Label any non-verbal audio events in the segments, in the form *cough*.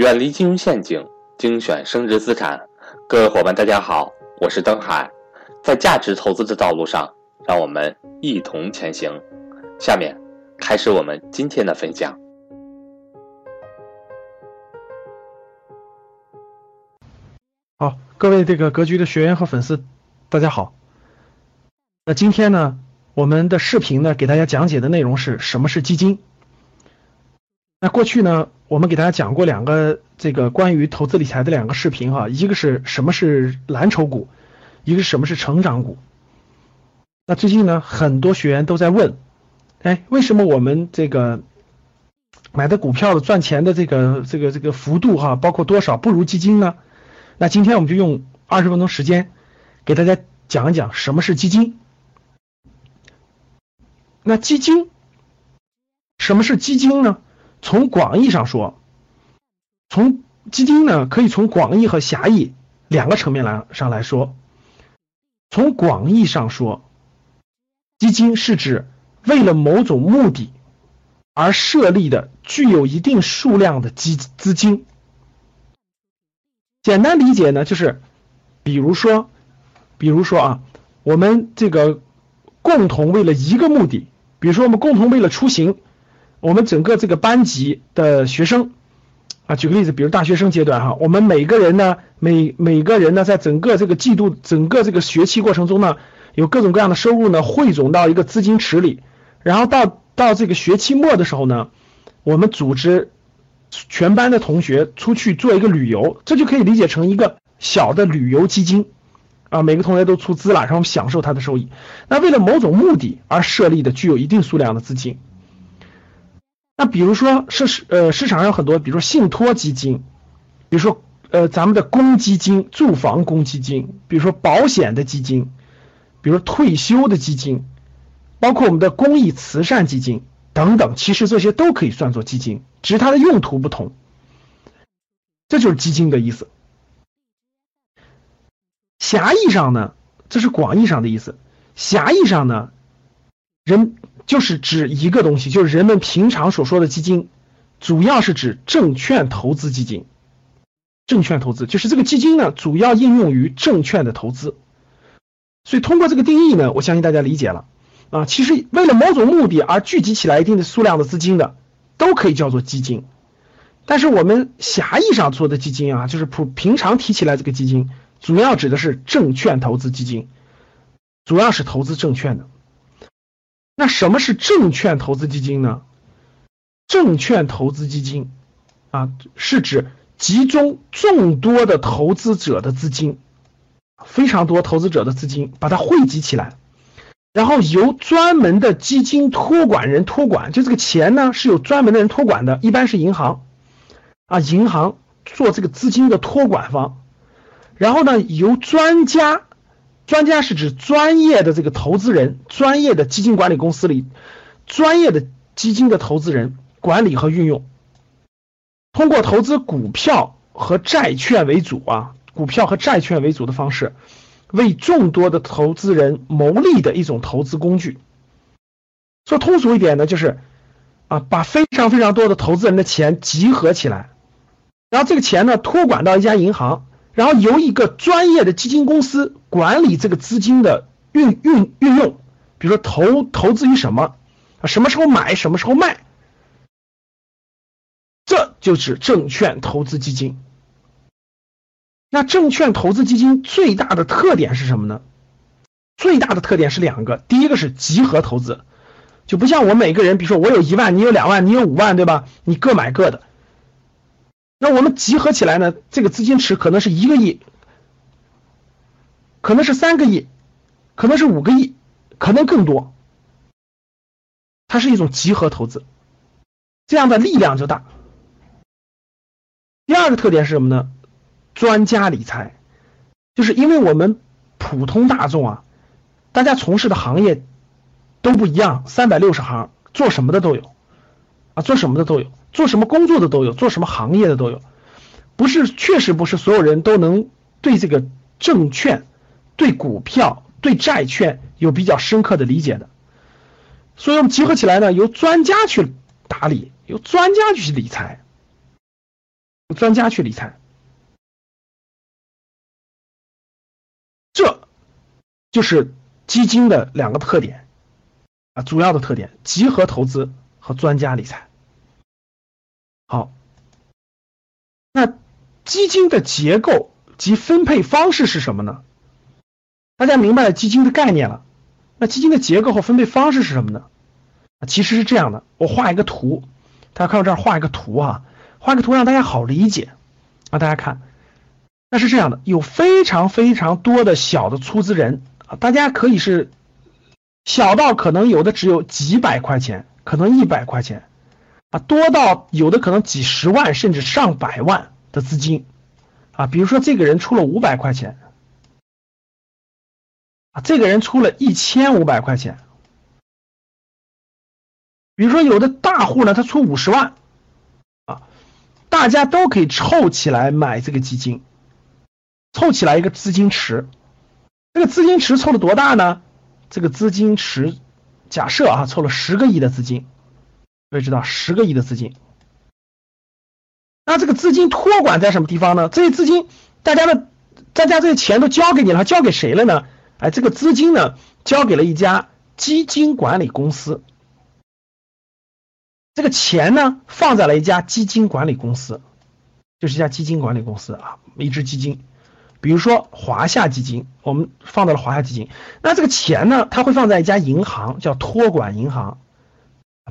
远离金融陷阱，精选升值资产。各位伙伴，大家好，我是登海。在价值投资的道路上，让我们一同前行。下面开始我们今天的分享。好，各位这个格局的学员和粉丝，大家好。那今天呢，我们的视频呢，给大家讲解的内容是什么是基金。那过去呢，我们给大家讲过两个这个关于投资理财的两个视频哈，一个是什么是蓝筹股，一个是什么是成长股。那最近呢，很多学员都在问，哎，为什么我们这个买的股票的赚钱的这个这个这个幅度哈，包括多少不如基金呢？那今天我们就用二十分钟时间给大家讲一讲什么是基金。那基金，什么是基金呢？从广义上说，从基金呢，可以从广义和狭义两个层面来上来说。从广义上说，基金是指为了某种目的而设立的具有一定数量的基资金。简单理解呢，就是比如说，比如说啊，我们这个共同为了一个目的，比如说我们共同为了出行。我们整个这个班级的学生啊，举个例子，比如大学生阶段哈，我们每个人呢，每每个人呢，在整个这个季度、整个这个学期过程中呢，有各种各样的收入呢，汇总到一个资金池里，然后到到这个学期末的时候呢，我们组织全班的同学出去做一个旅游，这就可以理解成一个小的旅游基金啊，每个同学都出资了，然后享受它的收益。那为了某种目的而设立的，具有一定数量的资金。那比如说是市呃市场上有很多，比如说信托基金，比如说呃咱们的公积金、住房公积金，比如说保险的基金，比如说退休的基金，包括我们的公益慈善基金等等，其实这些都可以算作基金，只是它的用途不同。这就是基金的意思。狭义上呢，这是广义上的意思；狭义上呢，人。就是指一个东西，就是人们平常所说的基金，主要是指证券投资基金。证券投资就是这个基金呢，主要应用于证券的投资。所以通过这个定义呢，我相信大家理解了啊。其实为了某种目的而聚集起来一定的数量的资金的，都可以叫做基金。但是我们狭义上说的基金啊，就是普平常提起来这个基金，主要指的是证券投资基金，主要是投资证券的。那什么是证券投资基金呢？证券投资基金啊，是指集中众多的投资者的资金，非常多投资者的资金，把它汇集起来，然后由专门的基金托管人托管，就这个钱呢是有专门的人托管的，一般是银行啊，银行做这个资金的托管方，然后呢由专家。专家是指专业的这个投资人，专业的基金管理公司里，专业的基金的投资人管理和运用，通过投资股票和债券为主啊，股票和债券为主的方式，为众多的投资人谋利的一种投资工具。说通俗一点呢，就是啊，把非常非常多的投资人的钱集合起来，然后这个钱呢托管到一家银行。然后由一个专业的基金公司管理这个资金的运运运用，比如说投投资于什么，什么时候买，什么时候卖，这就是证券投资基金。那证券投资基金最大的特点是什么呢？最大的特点是两个，第一个是集合投资，就不像我每个人，比如说我有一万，你有两万，你有五万，对吧？你各买各的。那我们集合起来呢？这个资金池可能是一个亿，可能是三个亿，可能是五个亿，可能更多。它是一种集合投资，这样的力量就大。第二个特点是什么呢？专家理财，就是因为我们普通大众啊，大家从事的行业都不一样，三百六十行，做什么的都有啊，做什么的都有。做什么工作的都有，做什么行业的都有，不是，确实不是所有人都能对这个证券、对股票、对债券有比较深刻的理解的。所以我们集合起来呢，由专家去打理，由专家去理财。专家去理财。这就是基金的两个特点啊，主要的特点：集合投资和专家理财。好，那基金的结构及分配方式是什么呢？大家明白了基金的概念了，那基金的结构和分配方式是什么呢？其实是这样的，我画一个图，大家看到这儿画一个图啊，画个图让大家好理解啊，大家看。那是这样的，有非常非常多的小的出资人啊，大家可以是小到可能有的只有几百块钱，可能一百块钱啊，多到有的可能几十万甚至上百万的资金啊。比如说这个人出了五百块钱啊，这个人出了一千五百块钱。比如说有的大户呢，他出五十万啊，大家都可以凑起来买这个基金。凑起来一个资金池，这个资金池凑了多大呢？这个资金池假设啊，凑了十个亿的资金，位知道十个亿的资金。那这个资金托管在什么地方呢？这些资金，大家的大家这些钱都交给你了，交给谁了呢？哎，这个资金呢，交给了一家基金管理公司。这个钱呢，放在了一家基金管理公司，就是一家基金管理公司啊，一支基金。比如说华夏基金，我们放到了华夏基金，那这个钱呢，它会放在一家银行，叫托管银行。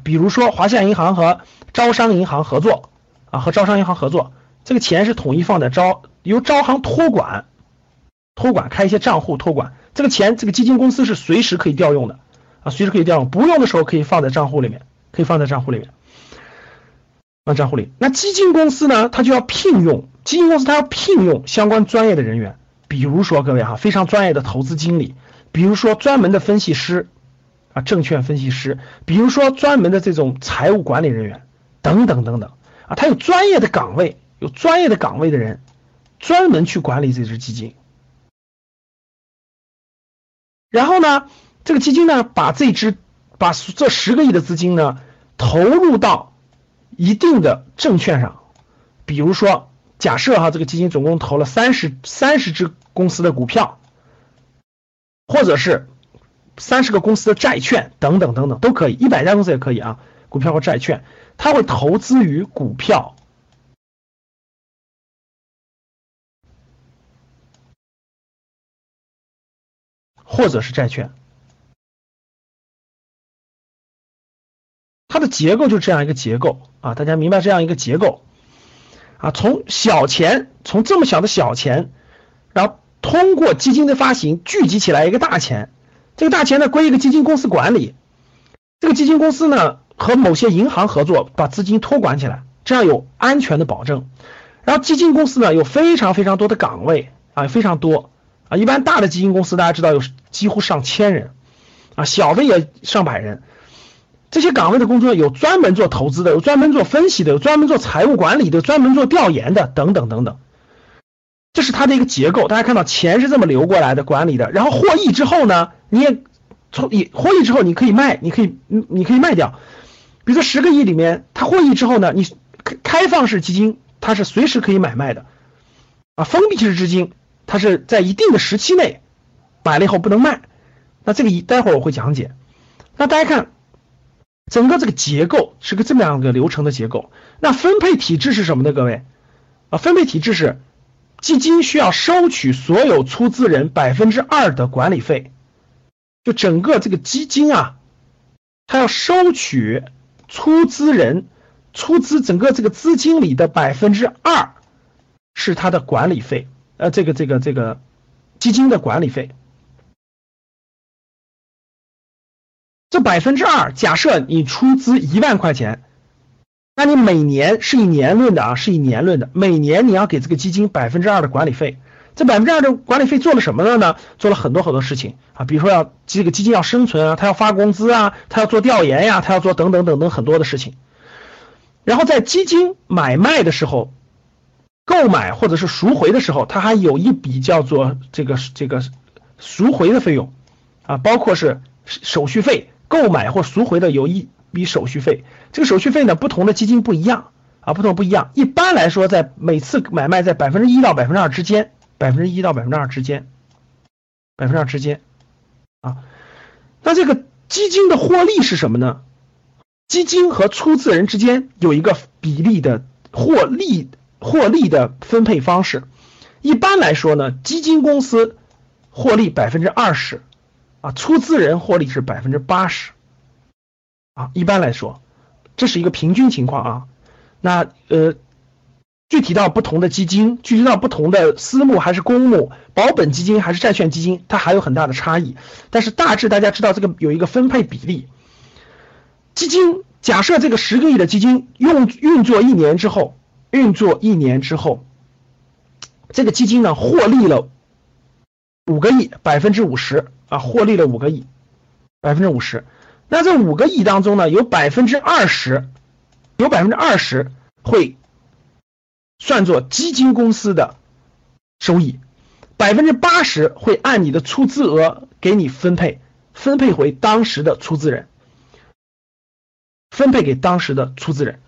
比如说华夏银行和招商银行合作，啊，和招商银行合作，这个钱是统一放在招，由招行托管，托管开一些账户托管，这个钱这个基金公司是随时可以调用的，啊，随时可以调用，不用的时候可以放在账户里面，可以放在账户里面，放账户里。那基金公司呢，它就要聘用。基金公司它要聘用相关专业的人员，比如说各位哈，非常专业的投资经理，比如说专门的分析师证券分析师，比如说专门的这种财务管理人员等等等等啊，他有专业的岗位，有专业的岗位的人专门去管理这支基金。然后呢，这个基金呢，把这支把这十个亿的资金呢投入到一定的证券上，比如说。假设哈，这个基金总共投了三十三十只公司的股票，或者是三十个公司的债券等等等等都可以，一百家公司也可以啊，股票或债券，它会投资于股票，或者是债券，它的结构就这样一个结构啊，大家明白这样一个结构。啊，从小钱，从这么小的小钱，然后通过基金的发行聚集起来一个大钱，这个大钱呢归一个基金公司管理，这个基金公司呢和某些银行合作，把资金托管起来，这样有安全的保证。然后基金公司呢有非常非常多的岗位啊，非常多啊，一般大的基金公司大家知道有几乎上千人啊，小的也上百人。这些岗位的工作有专门做投资的，有专门做分析的，有专门做财务管理的，专门做调研的，等等等等。这是它的一个结构。大家看到钱是这么流过来的，管理的。然后获益之后呢，你也从也获益之后，你可以卖，你可以你你可以卖掉。比如说十个亿里面，它获益之后呢，你开放式基金它是随时可以买卖的啊，封闭式基金它是在一定的时期内买了以后不能卖。那这个一待会儿我会讲解。那大家看。整个这个结构是个这么样的流程的结构，那分配体制是什么呢？各位啊，分配体制是基金需要收取所有出资人百分之二的管理费，就整个这个基金啊，它要收取出资人出资整个这个资金里的百分之二是它的管理费，呃，这个这个这个基金的管理费。这百分之二，假设你出资一万块钱，那你每年是以年论的啊，是以年论的，每年你要给这个基金百分之二的管理费。这百分之二的管理费做了什么了呢？做了很多很多事情啊，比如说要这个基金要生存啊，它要发工资啊，它要做调研呀，它要做等等等等很多的事情。然后在基金买卖的时候，购买或者是赎回的时候，它还有一笔叫做这个这个赎回的费用啊，包括是手续费。购买或赎回的有一笔手续费，这个手续费呢，不同的基金不一样啊。啊，不同不一样。一般来说，在每次买卖在百分之一到百分之二之间，百分之一到百分之二之间，百分之二之间啊。那这个基金的获利是什么呢？基金和出资人之间有一个比例的获利获利的分配方式。一般来说呢，基金公司获利百分之二十，啊，出资人获利是百分之八十，啊，一般来说，这是一个平均情况啊。那呃，具体到不同的基金，具体到不同的私募还是公募，保本基金还是债券基金，它还有很大的差异。但是大致大家知道这个有一个分配比例。基金假设这个十个亿的基金用运作一年之后，运作一年之后，这个基金呢获利了五个亿，百分之五十啊，获利了五个亿，百分之五十。那这五个亿当中呢，有百分之二十，有百分之二十会算作基金公司的收益，百分之八十会按你的出资额给你分配，分配回当时的出资人。分配给当时的出资人，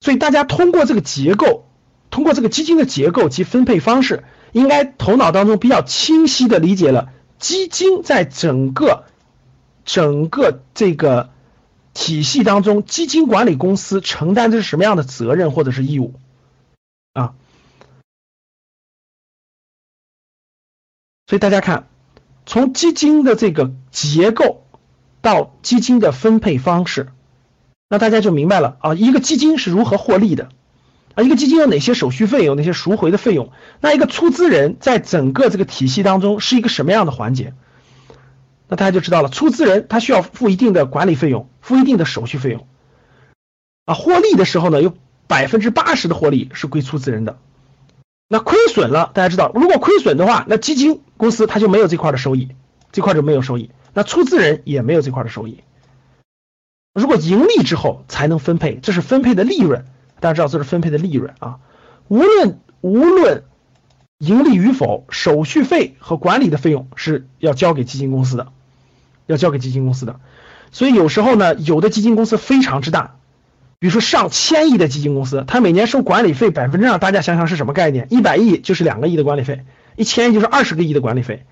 所以大家通过这个结构，通过这个基金的结构及分配方式，应该头脑当中比较清晰的理解了基金在整个整个这个体系当中，基金管理公司承担的是什么样的责任或者是义务啊？所以大家看，从基金的这个结构。到基金的分配方式，那大家就明白了啊，一个基金是如何获利的啊，一个基金有哪些手续费，有哪些赎回的费用，那一个出资人在整个这个体系当中是一个什么样的环节？那大家就知道了，出资人他需要付一定的管理费用，付一定的手续费用啊，获利的时候呢，有百分之八十的获利是归出资人的，那亏损了，大家知道，如果亏损的话，那基金公司它就没有这块的收益，这块就没有收益。那出资人也没有这块的收益，如果盈利之后才能分配，这是分配的利润，大家知道这是分配的利润啊。无论无论盈利与否，手续费和管理的费用是要交给基金公司的，要交给基金公司的。所以有时候呢，有的基金公司非常之大，比如说上千亿的基金公司，它每年收管理费百分之二，大家想想是什么概念？一百亿就是两个亿的管理费，一千亿就是二十个亿的管理费。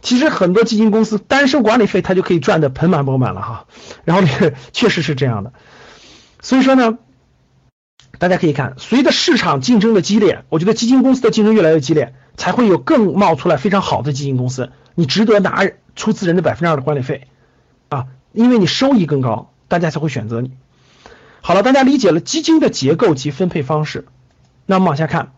其实很多基金公司单收管理费，它就可以赚得盆满钵满了哈。然后，*laughs* 确实是这样的。所以说呢，大家可以看，随着市场竞争的激烈，我觉得基金公司的竞争越来越激烈，才会有更冒出来非常好的基金公司。你值得拿出资人的百分之二的管理费啊，因为你收益更高，大家才会选择你。好了，大家理解了基金的结构及分配方式，那我们往下看，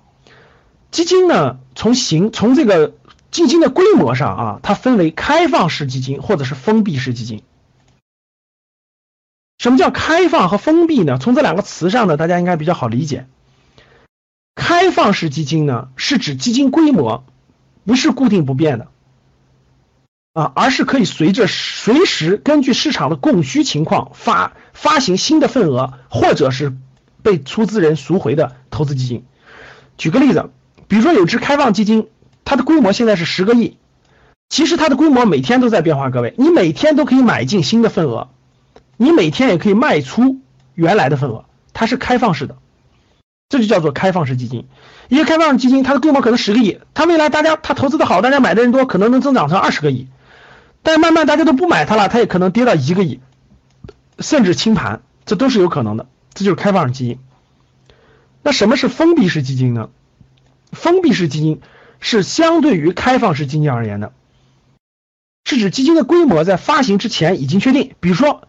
基金呢，从形从这个。基金的规模上啊，它分为开放式基金或者是封闭式基金。什么叫开放和封闭呢？从这两个词上呢，大家应该比较好理解。开放式基金呢，是指基金规模不是固定不变的啊，而是可以随着随时根据市场的供需情况发发行新的份额，或者是被出资人赎回的投资基金。举个例子，比如说有只开放基金。它的规模现在是十个亿，其实它的规模每天都在变化。各位，你每天都可以买进新的份额，你每天也可以卖出原来的份额，它是开放式的，这就叫做开放式基金。一个开放式基金，它的规模可能十个亿，它未来大家它投资的好，大家买的人多，可能能增长成二十个亿，但慢慢大家都不买它了，它也可能跌到一个亿，甚至清盘，这都是有可能的。这就是开放式基金。那什么是封闭式基金呢？封闭式基金。是相对于开放式基金而言的，是指基金的规模在发行之前已经确定。比如说，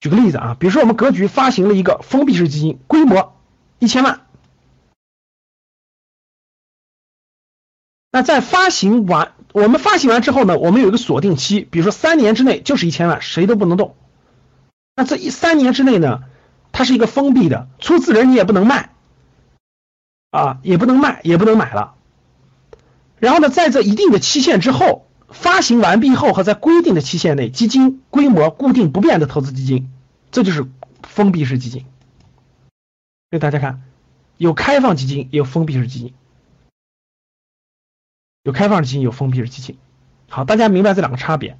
举个例子啊，比如说我们格局发行了一个封闭式基金，规模一千万，那在发行完，我们发行完之后呢，我们有一个锁定期，比如说三年之内就是一千万，谁都不能动。那这一三年之内呢，它是一个封闭的，出资人你也不能卖，啊，也不能卖，也不能买了。然后呢，在这一定的期限之后，发行完毕后和在规定的期限内，基金规模固定不变的投资基金，这就是封闭式基金。所以大家看，有开放基金，也有封闭式基金，有开放基金，有封闭式基金。好，大家明白这两个差别。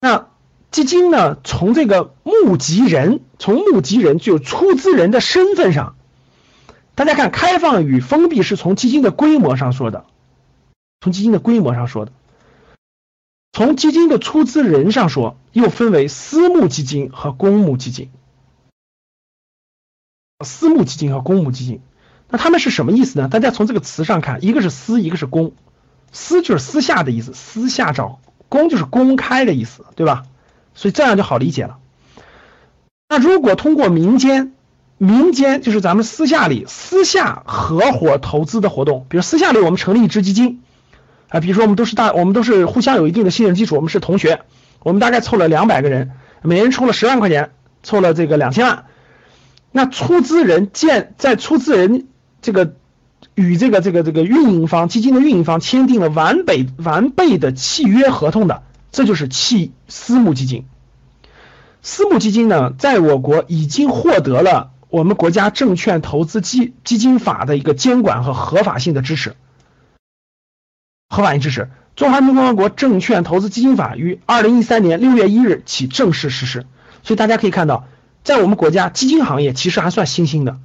那基金呢，从这个募集人，从募集人就出资人的身份上，大家看，开放与封闭是从基金的规模上说的，从基金的规模上说的，从基金的出资人上说，又分为私募基金和公募基金。私募基金和公募基金，那他们是什么意思呢？大家从这个词上看，一个是私，一个是公，私就是私下的意思，私下找；公就是公开的意思，对吧？所以这样就好理解了。那如果通过民间，民间就是咱们私下里私下合伙投资的活动，比如私下里我们成立一支基金，啊，比如说我们都是大，我们都是互相有一定的信任基础，我们是同学，我们大概凑了两百个人，每人出了十万块钱，凑了这个两千万。那出资人建在出资人这个与这个这个这个运营方基金的运营方签订了完备完备的契约合同的。这就是契私募基金。私募基金呢，在我国已经获得了我们国家证券投资基基金法的一个监管和合法性的支持。合法性支持，《中华人民共和国证券投资基金法》于二零一三年六月一日起正式实施。所以大家可以看到，在我们国家基金行业其实还算新兴的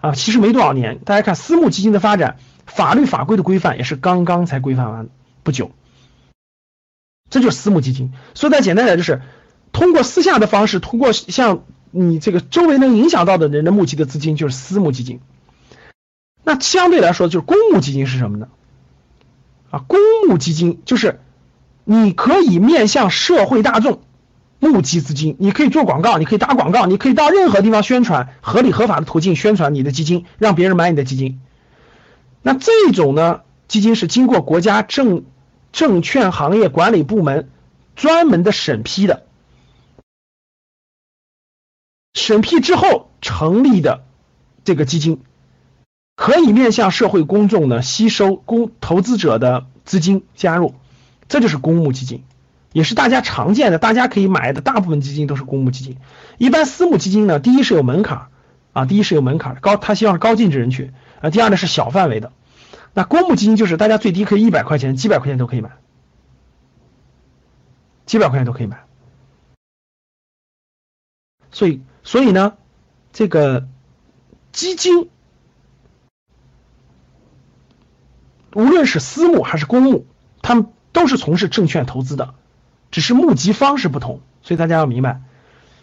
啊，其实没多少年。大家看私募基金的发展，法律法规的规范也是刚刚才规范完不久。这就是私募基金，所以再简单点，就是通过私下的方式，通过像你这个周围能影响到的人的募集的资金，就是私募基金。那相对来说，就是公募基金是什么呢？啊，公募基金就是你可以面向社会大众募集资金，你可以做广告，你可以打广告，你可以到任何地方宣传，合理合法的途径宣传你的基金，让别人买你的基金。那这种呢，基金是经过国家证。证券行业管理部门专门的审批的，审批之后成立的这个基金，可以面向社会公众呢吸收公投资者的资金加入，这就是公募基金，也是大家常见的，大家可以买的大部分基金都是公募基金。一般私募基金呢，第一是有门槛啊，第一是有门槛高，他希望是高净值人群啊，第二呢是小范围的。那公募基金就是大家最低可以一百块钱，几百块钱都可以买，几百块钱都可以买。所以，所以呢，这个基金，无论是私募还是公募，他们都是从事证券投资的，只是募集方式不同。所以大家要明白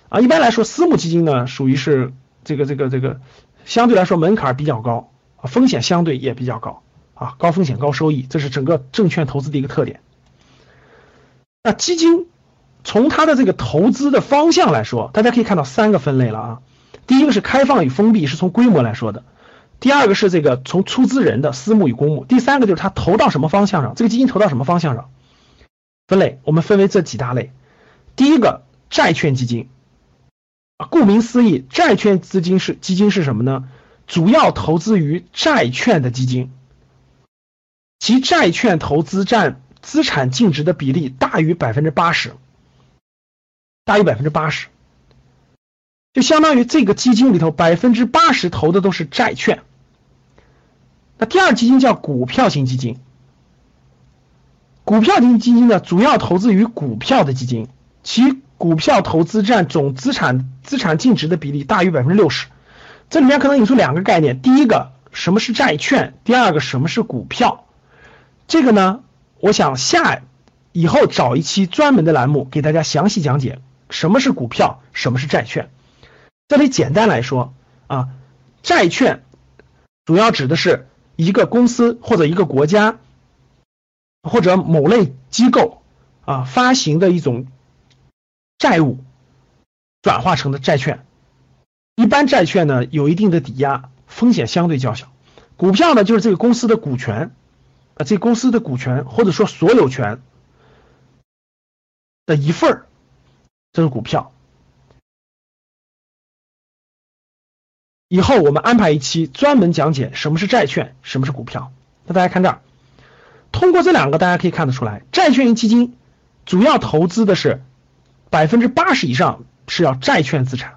啊，一般来说，私募基金呢，属于是这个这个这个相对来说门槛比较高，风险相对也比较高。啊，高风险高收益，这是整个证券投资的一个特点。那基金从它的这个投资的方向来说，大家可以看到三个分类了啊。第一个是开放与封闭，是从规模来说的；第二个是这个从出资人的私募与公募；第三个就是它投到什么方向上，这个基金投到什么方向上。分类我们分为这几大类。第一个债券基金啊，顾名思义，债券资金是基金是什么呢？主要投资于债券的基金。其债券投资占资产净值的比例大于百分之八十，大于百分之八十，就相当于这个基金里头百分之八十投的都是债券。那第二基金叫股票型基金，股票型基金呢主要投资于股票的基金，其股票投资占总资产资产净值的比例大于百分之六十。这里面可能引出两个概念，第一个什么是债券，第二个什么是股票。这个呢，我想下以后找一期专门的栏目给大家详细讲解什么是股票，什么是债券。这里简单来说啊，债券主要指的是一个公司或者一个国家或者某类机构啊发行的一种债务转化成的债券。一般债券呢有一定的抵押，风险相对较小。股票呢就是这个公司的股权。啊，这公司的股权或者说所有权的一份儿，这是股票。以后我们安排一期专门讲解什么是债券，什么是股票。那大家看这儿，通过这两个，大家可以看得出来，债券型基金主要投资的是百分之八十以上是要债券资产，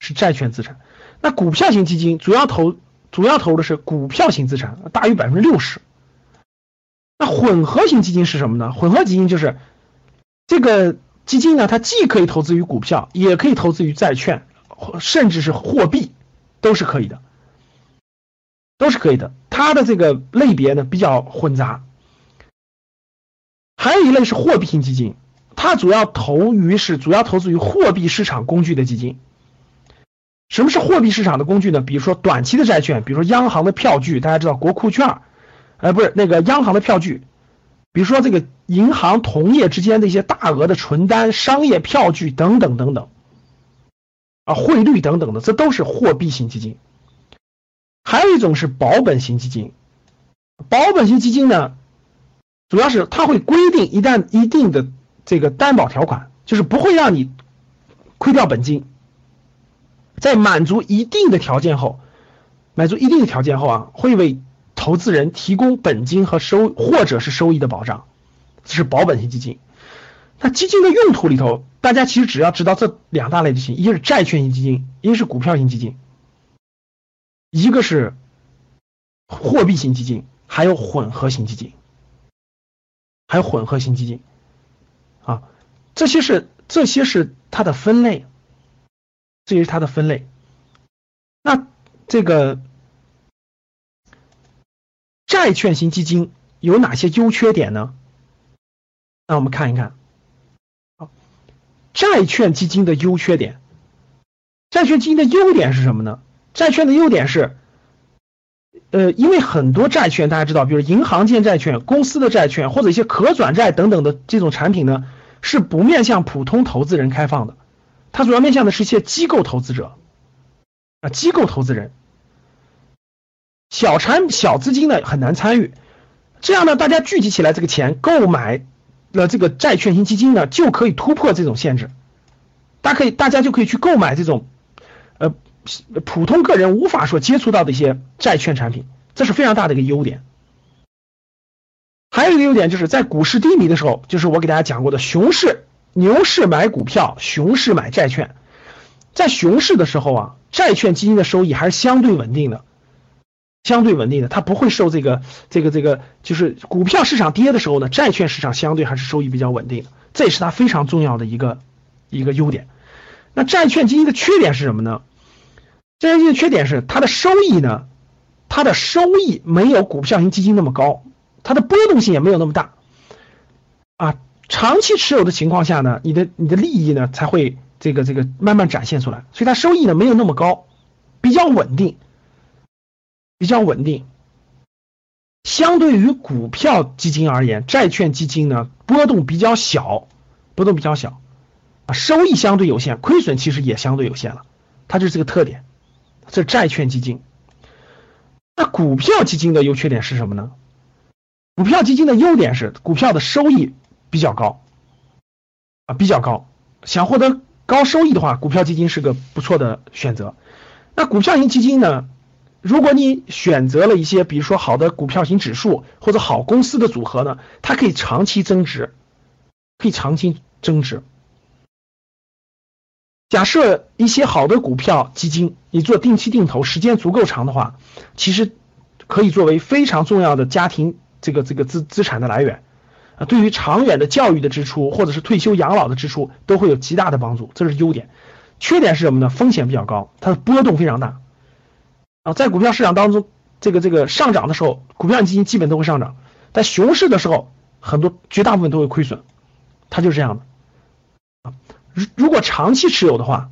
是债券资产。那股票型基金主要投。主要投的是股票型资产，大于百分之六十。那混合型基金是什么呢？混合基金就是这个基金呢，它既可以投资于股票，也可以投资于债券，甚至是货币，都是可以的，都是可以的。它的这个类别呢比较混杂。还有一类是货币型基金，它主要投于是主要投资于货币市场工具的基金。什么是货币市场的工具呢？比如说短期的债券，比如说央行的票据，大家知道国库券，呃，不是那个央行的票据，比如说这个银行同业之间的一些大额的存单、商业票据等等等等，啊，汇率等等的，这都是货币型基金。还有一种是保本型基金，保本型基金呢，主要是它会规定一旦一定的这个担保条款，就是不会让你亏掉本金。在满足一定的条件后，满足一定的条件后啊，会为投资人提供本金和收或者是收益的保障，这是保本型基金。那基金的用途里头，大家其实只要知道这两大类就行，一个是债券型基金，一个是股票型基金，一个是货币型基金，还有混合型基金，还有混合型基金啊，这些是这些是它的分类。这些是它的分类。那这个债券型基金有哪些优缺点呢？那我们看一看。债券基金的优缺点。债券基金的优点是什么呢？债券的优点是，呃，因为很多债券大家知道，比如银行间债券、公司的债券或者一些可转债等等的这种产品呢，是不面向普通投资人开放的。它主要面向的是一些机构投资者啊，机构投资人，小产小资金呢很难参与，这样呢，大家聚集起来这个钱购买那这个债券型基金呢，就可以突破这种限制，大家可以大家就可以去购买这种呃普通个人无法说接触到的一些债券产品，这是非常大的一个优点。还有一个优点就是在股市低迷的时候，就是我给大家讲过的熊市。牛市买股票，熊市买债券。在熊市的时候啊，债券基金的收益还是相对稳定的，相对稳定的，它不会受这个这个这个，就是股票市场跌的时候呢，债券市场相对还是收益比较稳定，这也是它非常重要的一个一个优点。那债券基金的缺点是什么呢？债券基金的缺点是它的收益呢，它的收益没有股票型基金那么高，它的波动性也没有那么大啊。长期持有的情况下呢，你的你的利益呢才会这个这个慢慢展现出来，所以它收益呢没有那么高，比较稳定，比较稳定。相对于股票基金而言，债券基金呢波动比较小，波动比较小，啊，收益相对有限，亏损其实也相对有限了，它就是这个特点。这债券基金，那股票基金的优缺点是什么呢？股票基金的优点是股票的收益。比较高啊，比较高。想获得高收益的话，股票基金是个不错的选择。那股票型基金呢？如果你选择了一些，比如说好的股票型指数或者好公司的组合呢，它可以长期增值，可以长期增值。假设一些好的股票基金，你做定期定投，时间足够长的话，其实可以作为非常重要的家庭这个这个资资产的来源。啊，对于长远的教育的支出，或者是退休养老的支出，都会有极大的帮助，这是优点。缺点是什么呢？风险比较高，它的波动非常大。啊，在股票市场当中，这个这个上涨的时候，股票基金基本都会上涨；在熊市的时候，很多绝大部分都会亏损，它就是这样的。啊，如如果长期持有的话，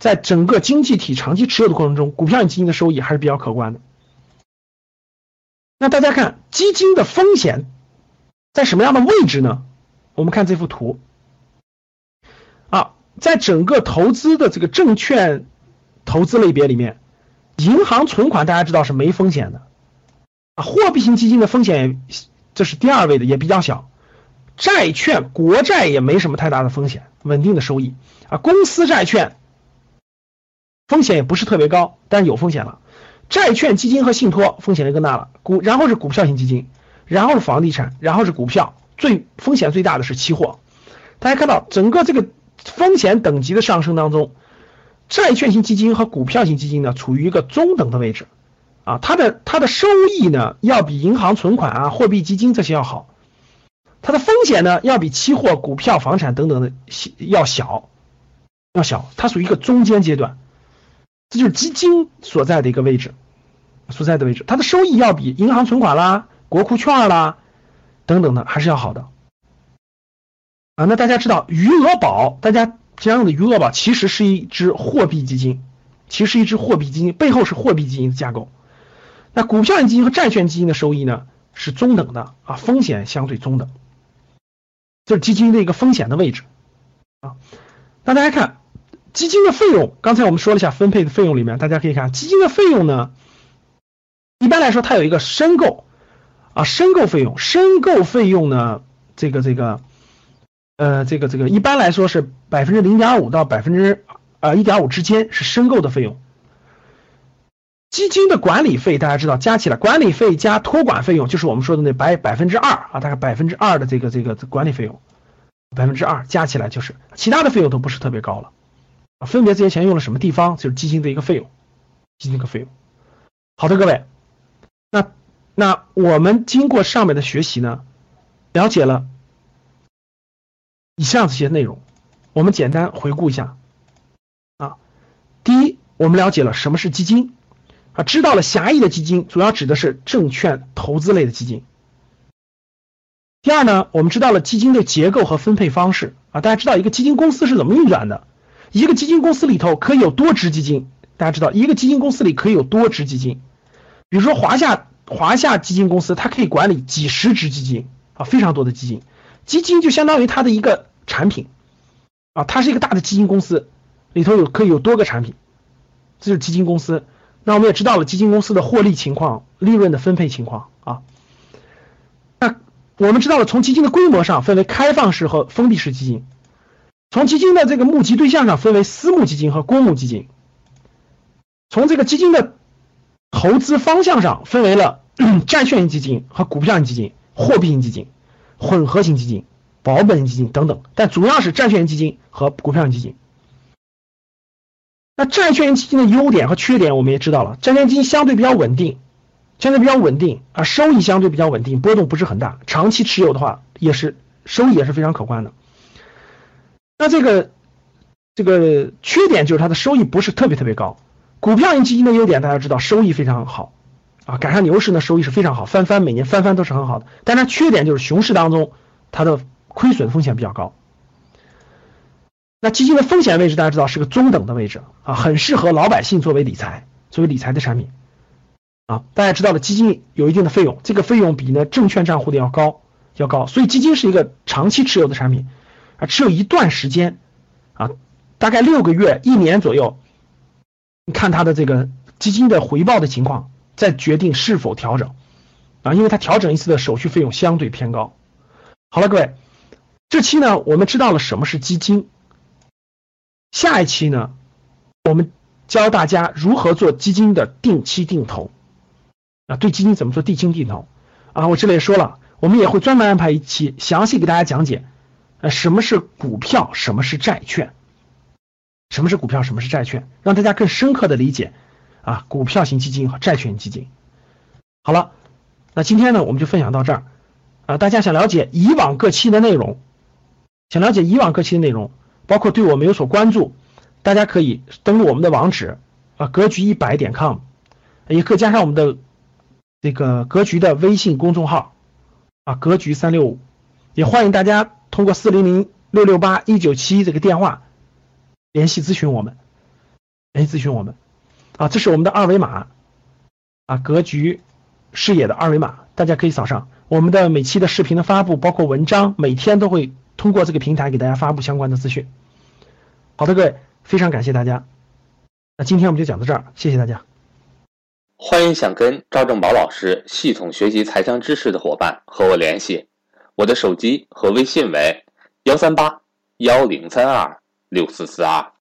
在整个经济体长期持有的过程中，股票基金的收益还是比较可观的。那大家看基金的风险。在什么样的位置呢？我们看这幅图啊，在整个投资的这个证券投资类别里面，银行存款大家知道是没风险的啊，货币型基金的风险这是第二位的，也比较小。债券、国债也没什么太大的风险，稳定的收益啊。公司债券风险也不是特别高，但是有风险了。债券基金和信托风险就更大了，股然后是股票型基金。然后是房地产，然后是股票，最风险最大的是期货。大家看到整个这个风险等级的上升当中，债券型基金和股票型基金呢处于一个中等的位置，啊，它的它的收益呢要比银行存款啊、货币基金这些要好，它的风险呢要比期货、股票、房产等等的要小，要小，它属于一个中间阶段，这就是基金所在的一个位置，所在的位置，它的收益要比银行存款啦、国库券啦等等的还是要好的。啊，那大家知道余额宝，大家这样的余额宝其实是一只货币基金，其实是一只货币基金，背后是货币基金的架构。那股票型基金和债券基金的收益呢是中等的啊，风险相对中等。这是基金的一个风险的位置啊。那大家看基金的费用，刚才我们说了一下分配的费用里面，大家可以看基金的费用呢，一般来说它有一个申购啊，申购费用，申购费用呢，这个这个。呃，这个这个一般来说是百分之零点五到百分之呃一点五之间是申购的费用。基金的管理费大家知道，加起来管理费加托管费用就是我们说的那百百分之二啊，大概百分之二的这个这个管理费用，百分之二加起来就是其他的费用都不是特别高了。分别这些钱用了什么地方，就是基金的一个费用，基金的费用。好的，各位，那那我们经过上面的学习呢，了解了。以上这些内容，我们简单回顾一下啊。第一，我们了解了什么是基金啊，知道了狭义的基金主要指的是证券投资类的基金。第二呢，我们知道了基金的结构和分配方式啊，大家知道一个基金公司是怎么运转的？一个基金公司里头可以有多只基金，大家知道一个基金公司里可以有多只基金，比如说华夏华夏基金公司，它可以管理几十只基金啊，非常多的基金。基金就相当于它的一个产品啊，它是一个大的基金公司，里头有可以有多个产品，这是基金公司。那我们也知道了基金公司的获利情况、利润的分配情况啊。那我们知道了从基金的规模上分为开放式和封闭式基金，从基金的这个募集对象上分为私募基金和公募基金，从这个基金的投资方向上分为了 *clears throat* 债券型基金和股票型基金、货币型基金。混合型基金、保本基金等等，但主要是债券型基金和股票型基金。那债券型基金的优点和缺点我们也知道了，债券基金相对比较稳定，相对比较稳定啊，收益相对比较稳定，波动不是很大，长期持有的话也是收益也是非常可观的。那这个这个缺点就是它的收益不是特别特别高。股票型基金的优点大家知道，收益非常好。啊，赶上牛市呢，收益是非常好，翻番每年翻番都是很好的。但它缺点就是熊市当中它的亏损风险比较高。那基金的风险位置大家知道是个中等的位置啊，很适合老百姓作为理财，作为理财的产品啊。大家知道了，基金有一定的费用，这个费用比呢证券账户的要高，要高。所以基金是一个长期持有的产品啊，持有一段时间啊，大概六个月、一年左右，你看它的这个基金的回报的情况。再决定是否调整啊，因为它调整一次的手续费用相对偏高。好了，各位，这期呢我们知道了什么是基金，下一期呢我们教大家如何做基金的定期定投啊，对基金怎么做定期定投啊？我这里也说了，我们也会专门安排一期详细给大家讲解，呃，什么是股票，什么是债券，什么是股票，什么是债券，让大家更深刻的理解。啊，股票型基金和债券基金。好了，那今天呢，我们就分享到这儿。啊，大家想了解以往各期的内容，想了解以往各期的内容，包括对我们有所关注，大家可以登录我们的网址啊，格局一百点 com，也可以加上我们的这个格局的微信公众号啊，格局三六五，也欢迎大家通过四零零六六八一九七这个电话联系咨询我们，联系咨询我们。啊，这是我们的二维码，啊，格局视野的二维码，大家可以扫上。我们的每期的视频的发布，包括文章，每天都会通过这个平台给大家发布相关的资讯。好的，各位，非常感谢大家。那今天我们就讲到这儿，谢谢大家。欢迎想跟赵正宝老师系统学习财商知识的伙伴和我联系，我的手机和微信为幺三八幺零三二六四四二。